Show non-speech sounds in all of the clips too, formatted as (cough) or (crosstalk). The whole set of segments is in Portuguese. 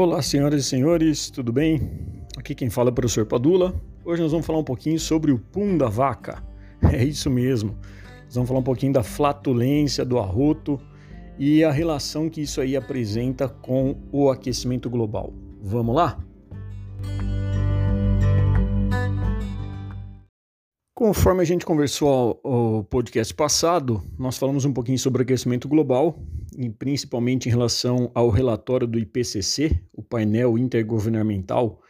Olá, senhoras e senhores, tudo bem? Aqui quem fala é o professor Padula. Hoje nós vamos falar um pouquinho sobre o pum da vaca. (laughs) É isso mesmo. Nós vamos falar um pouquinho da flatulência, do arroto e a relação que isso aí apresenta com o aquecimento global. Vamos lá? Conforme a gente conversou no podcast passado, nós falamos um pouquinho sobre aquecimento global, principalmente em relação ao relatório do IPCC, o painel intergovernamental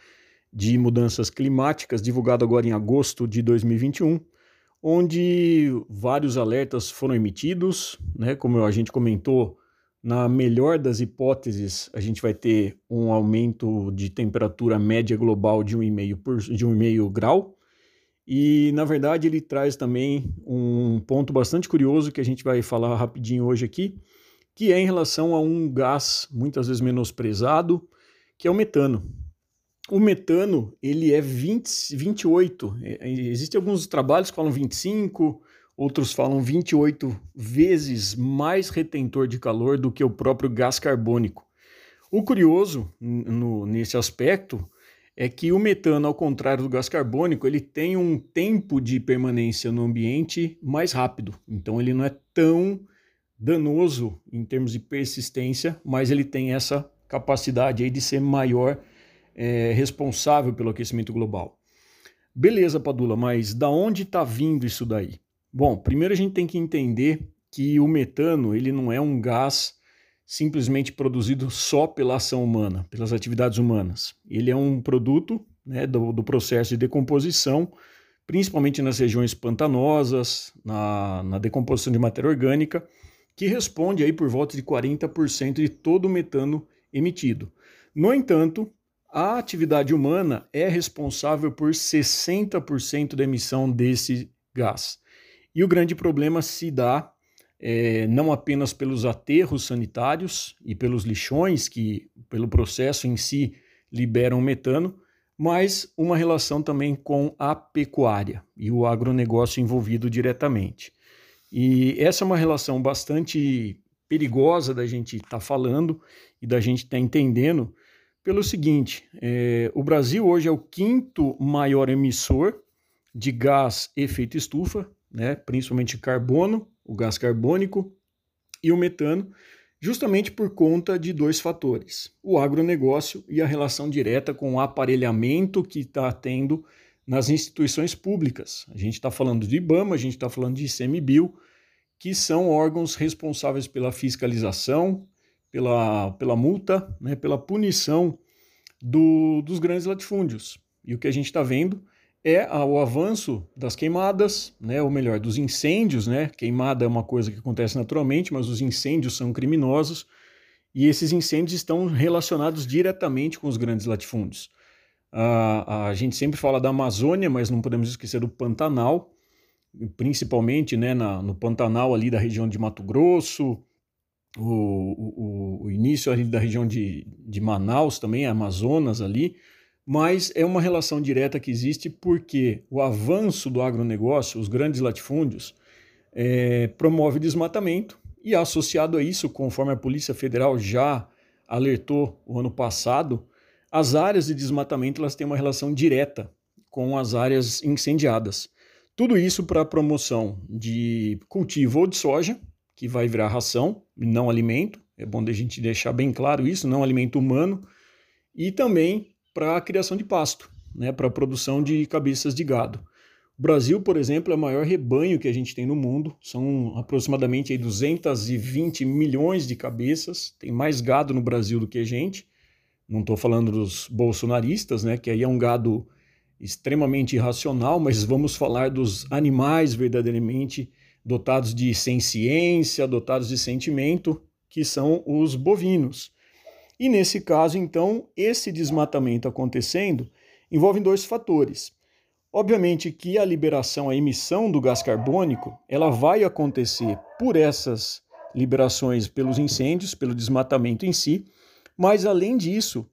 de mudanças climáticas, divulgado agora em agosto de 2021, onde vários alertas foram emitidos, né? Como a gente comentou, na melhor das hipóteses, a gente vai ter um aumento de temperatura média global de 1,5 de 1,5 grau e, na verdade, ele traz também um ponto bastante curioso que a gente vai falar rapidinho hoje aqui, que é em relação a um gás muitas vezes menosprezado, que é o metano. O metano, ele é 20, 28. É, existem alguns trabalhos que falam 25, outros falam 28 vezes mais retentor de calor do que o próprio gás carbônico. O curioso no, nesse aspecto é que o metano, ao contrário do gás carbônico, ele tem um tempo de permanência no ambiente mais rápido. Então ele não é tão danoso em termos de persistência, mas ele tem essa capacidade aí de ser maior é, responsável pelo aquecimento global. Beleza, Padula, mas da onde está vindo isso daí? Bom, primeiro a gente tem que entender que o metano ele não é um gás simplesmente produzido só pela ação humana, pelas atividades humanas. Ele é um produto né, do, do, processo de decomposição, principalmente nas regiões pantanosas, na, na decomposição de matéria orgânica, que responde aí por volta de 40% de todo o metano emitido. No entanto, a atividade humana é responsável por 60% da emissão desse gás. E o grande problema se dá é, não apenas pelos aterros sanitários e pelos lixões que, pelo processo em si, liberam metano, mas uma relação também com a pecuária e o agronegócio envolvido diretamente. E essa é uma relação bastante perigosa da gente estar tá falando e da gente estar tá entendendo pelo seguinte: é, o Brasil hoje é o quinto maior emissor de gás efeito estufa, né, principalmente carbono, o gás carbônico e o metano, justamente por conta de dois fatores: o agronegócio e a relação direta com o aparelhamento que está tendo nas instituições públicas. A gente está falando de IBAMA, a gente está falando de ICMBio, que são órgãos responsáveis pela fiscalização, pela, pela multa, né, pela punição do, dos grandes latifúndios. E o que a gente está vendo é o avanço das queimadas, né, ou melhor, dos incêndios, né? Queimada é uma coisa que acontece naturalmente, mas os incêndios são criminosos e esses incêndios estão relacionados diretamente com os grandes latifúndios. A, a gente sempre fala da Amazônia, mas não podemos esquecer do Pantanal, principalmente né, na, no Pantanal ali da região de Mato Grosso, o, o, o início ali da região de, de Manaus também, Amazonas ali, mas é uma relação direta que existe porque o avanço do agronegócio, os grandes latifúndios, é, promove desmatamento e associado a isso, conforme a Polícia Federal já alertou o ano passado, as áreas de desmatamento elas têm uma relação direta com as áreas incendiadas. Tudo isso para a promoção de cultivo ou de soja, que vai virar ração, não alimento. É bom a gente deixar bem claro isso, não alimento humano, e também para a criação de pasto, né, para a produção de cabeças de gado. O Brasil, por exemplo, é o maior rebanho que a gente tem no mundo, são aproximadamente aí 220 milhões de cabeças, tem mais gado no Brasil do que a gente. Não estou falando dos bolsonaristas, né, que aí é um gado extremamente irracional, mas vamos falar dos animais verdadeiramente dotados de ciência, dotados de sentimento, que são os bovinos. E nesse caso, então, esse desmatamento acontecendo envolve dois fatores. Obviamente que a liberação, a emissão do gás carbônico, ela vai acontecer por essas liberações pelos incêndios, pelo desmatamento em si, mas além disso,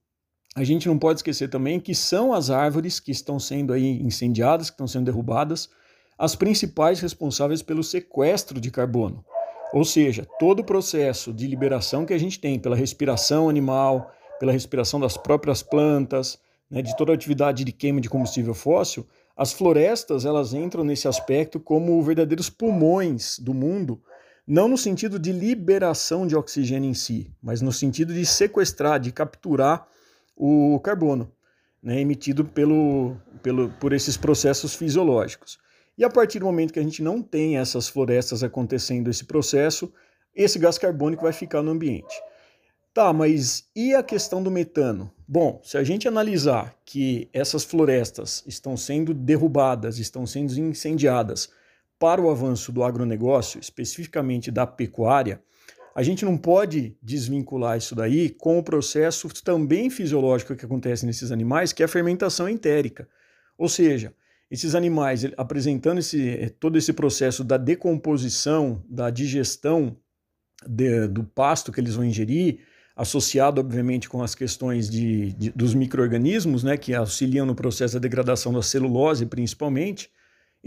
a gente não pode esquecer também que são as árvores que estão sendo aí incendiadas, que estão sendo derrubadas, as principais responsáveis pelo sequestro de carbono. Ou seja, todo o processo de liberação que a gente tem pela respiração animal, pela respiração das próprias plantas, né, de toda a atividade de queima de combustível fóssil, as florestas elas entram nesse aspecto como verdadeiros pulmões do mundo, não no sentido de liberação de oxigênio em si, mas no sentido de sequestrar, de capturar o carbono né, emitido pelo, pelo, por esses processos fisiológicos. E a partir do momento que a gente não tem essas florestas acontecendo esse processo, esse gás carbônico vai ficar no ambiente. Tá, mas e a questão do metano? Bom, se a gente analisar que essas florestas estão sendo derrubadas, estão sendo incendiadas para o avanço do agronegócio, especificamente da pecuária, a gente não pode desvincular isso daí com o processo também fisiológico que acontece nesses animais, que é a fermentação entérica. Ou seja, esses animais apresentando esse, eh, todo esse processo da decomposição, da digestão de, do pasto que eles vão ingerir, associado, obviamente, com as questões de, de dos micro-organismos, né, que auxiliam no processo da degradação da celulose, principalmente,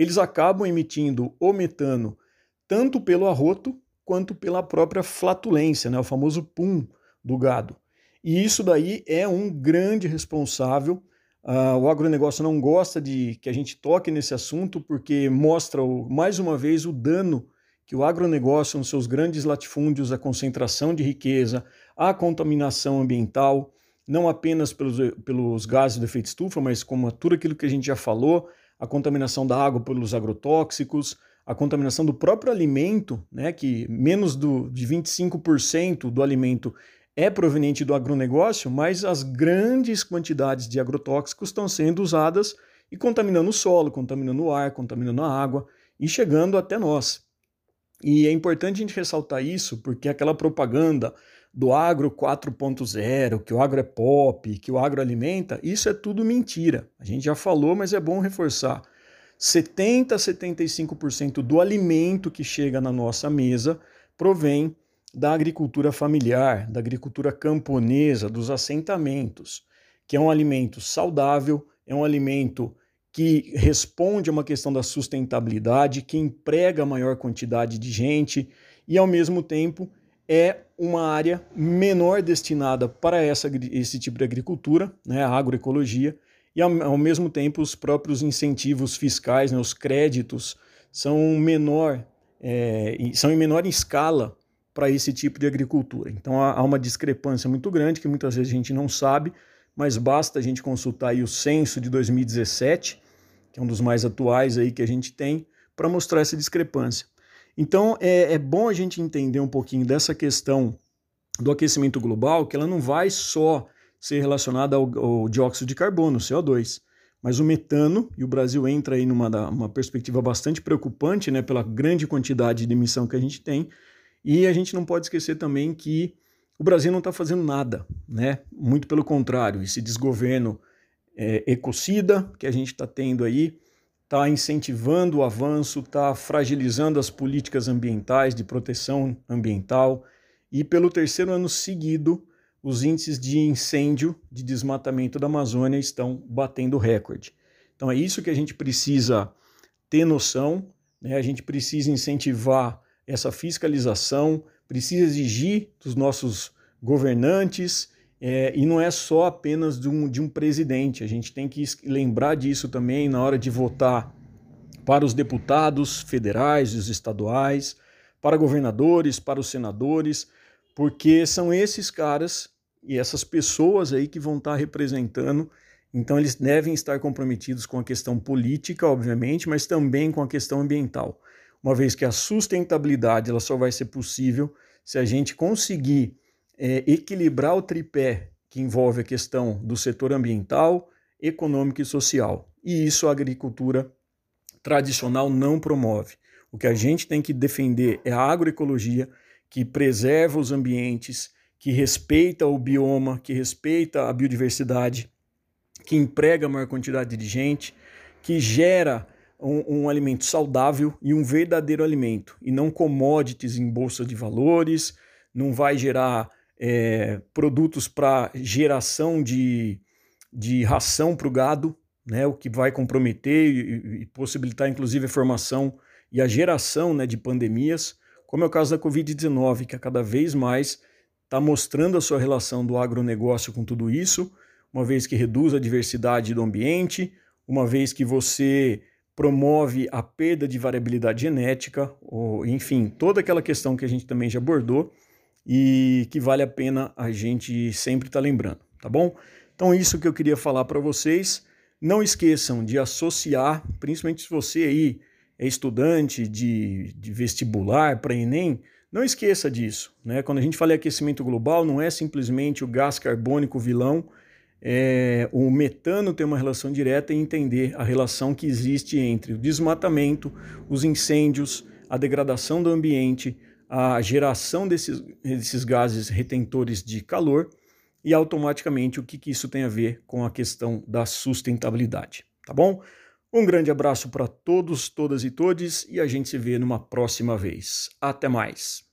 eles acabam emitindo o metano tanto pelo arroto quanto pela própria flatulência, né, o famoso pum do gado. E isso daí é um grande responsável. Uh, o agronegócio não gosta de que a gente toque nesse assunto porque mostra o, mais uma vez o dano que o agronegócio, nos seus grandes latifúndios, a concentração de riqueza, a contaminação ambiental, não apenas pelos, pelos gases do efeito estufa, mas como tudo aquilo que a gente já falou, a contaminação da água pelos agrotóxicos, a contaminação do próprio alimento, né, que menos do, de 25% do alimento é proveniente do agronegócio, mas as grandes quantidades de agrotóxicos estão sendo usadas e contaminando o solo, contaminando o ar, contaminando a água e chegando até nós. E é importante a gente ressaltar isso porque aquela propaganda do agro 4.0, que o agro é pop, que o agro alimenta, isso é tudo mentira. A gente já falou, mas é bom reforçar. 70 a 75% do alimento que chega na nossa mesa provém da agricultura familiar, da agricultura camponesa, dos assentamentos, que é um alimento saudável, é um alimento que responde a uma questão da sustentabilidade, que emprega maior quantidade de gente e, ao mesmo tempo, é uma área menor destinada para essa, esse tipo de agricultura, né, a agroecologia, e ao, ao mesmo tempo os próprios incentivos fiscais, né, os créditos, são menor, é, são em menor escala para esse tipo de agricultura. Então há, há uma discrepância muito grande que muitas vezes a gente não sabe, mas basta a gente consultar aí o censo de 2017, que é um dos mais atuais aí que a gente tem, para mostrar essa discrepância. Então é, é bom a gente entender um pouquinho dessa questão do aquecimento global, que ela não vai só ser relacionada ao, ao dióxido de carbono, CO2. Mas o metano, e o Brasil entra aí numa uma perspectiva bastante preocupante, né, pela grande quantidade de emissão que a gente tem, e a gente não pode esquecer também que o Brasil não está fazendo nada, né? Muito pelo contrário, esse desgoverno é, ecocida que a gente está tendo aí está incentivando o avanço, está fragilizando as políticas ambientais de proteção ambiental e pelo terceiro ano seguido os índices de incêndio, de desmatamento da Amazônia estão batendo recorde. Então é isso que a gente precisa ter noção, né? a gente precisa incentivar essa fiscalização, precisa exigir dos nossos governantes, é, e não é só apenas de um, de um presidente, a gente tem que lembrar disso também na hora de votar para os deputados federais, os estaduais, para governadores, para os senadores, porque são esses caras e essas pessoas aí que vão estar representando. Então, eles devem estar comprometidos com a questão política, obviamente, mas também com a questão ambiental. Uma vez que a sustentabilidade ela só vai ser possível se a gente conseguir é, equilibrar o tripé que envolve a questão do setor ambiental, econômico e social. E isso a agricultura tradicional não promove. O que a gente tem que defender é a agroecologia, que preserva os ambientes, que respeita o bioma, que respeita a biodiversidade, que emprega a maior quantidade de gente, que gera um, um, alimento saudável e um verdadeiro alimento, e não commodities em bolsa de valores, não vai gerar é, produtos para geração de, de ração para o gado, né, o que vai comprometer e, e, possibilitar inclusive a formação e a geração né, de pandemias como é o caso da Covid-19, que a cada vez mais está mostrando a sua relação do agronegócio com tudo isso, uma vez que reduz a diversidade do ambiente, uma vez que você promove a perda de variabilidade genética, ou, enfim, toda aquela questão que a gente também já abordou e que vale a pena a gente sempre estar tá lembrando, tá bom? Então, isso que eu queria falar para vocês. Não esqueçam de associar, principalmente se você aí é estudante de, de vestibular para Enem, não esqueça disso. Né? Quando a gente fala em aquecimento global, não é simplesmente o gás carbônico vilão, é, o metano tem uma relação direta e entender a relação que existe entre o desmatamento, os incêndios, a degradação do ambiente, a geração desses, desses gases retentores de calor e automaticamente o que, que isso tem a ver com a questão da sustentabilidade. Tá bom? Um grande abraço para todos, todas e todes e a gente se vê numa próxima vez. Até mais!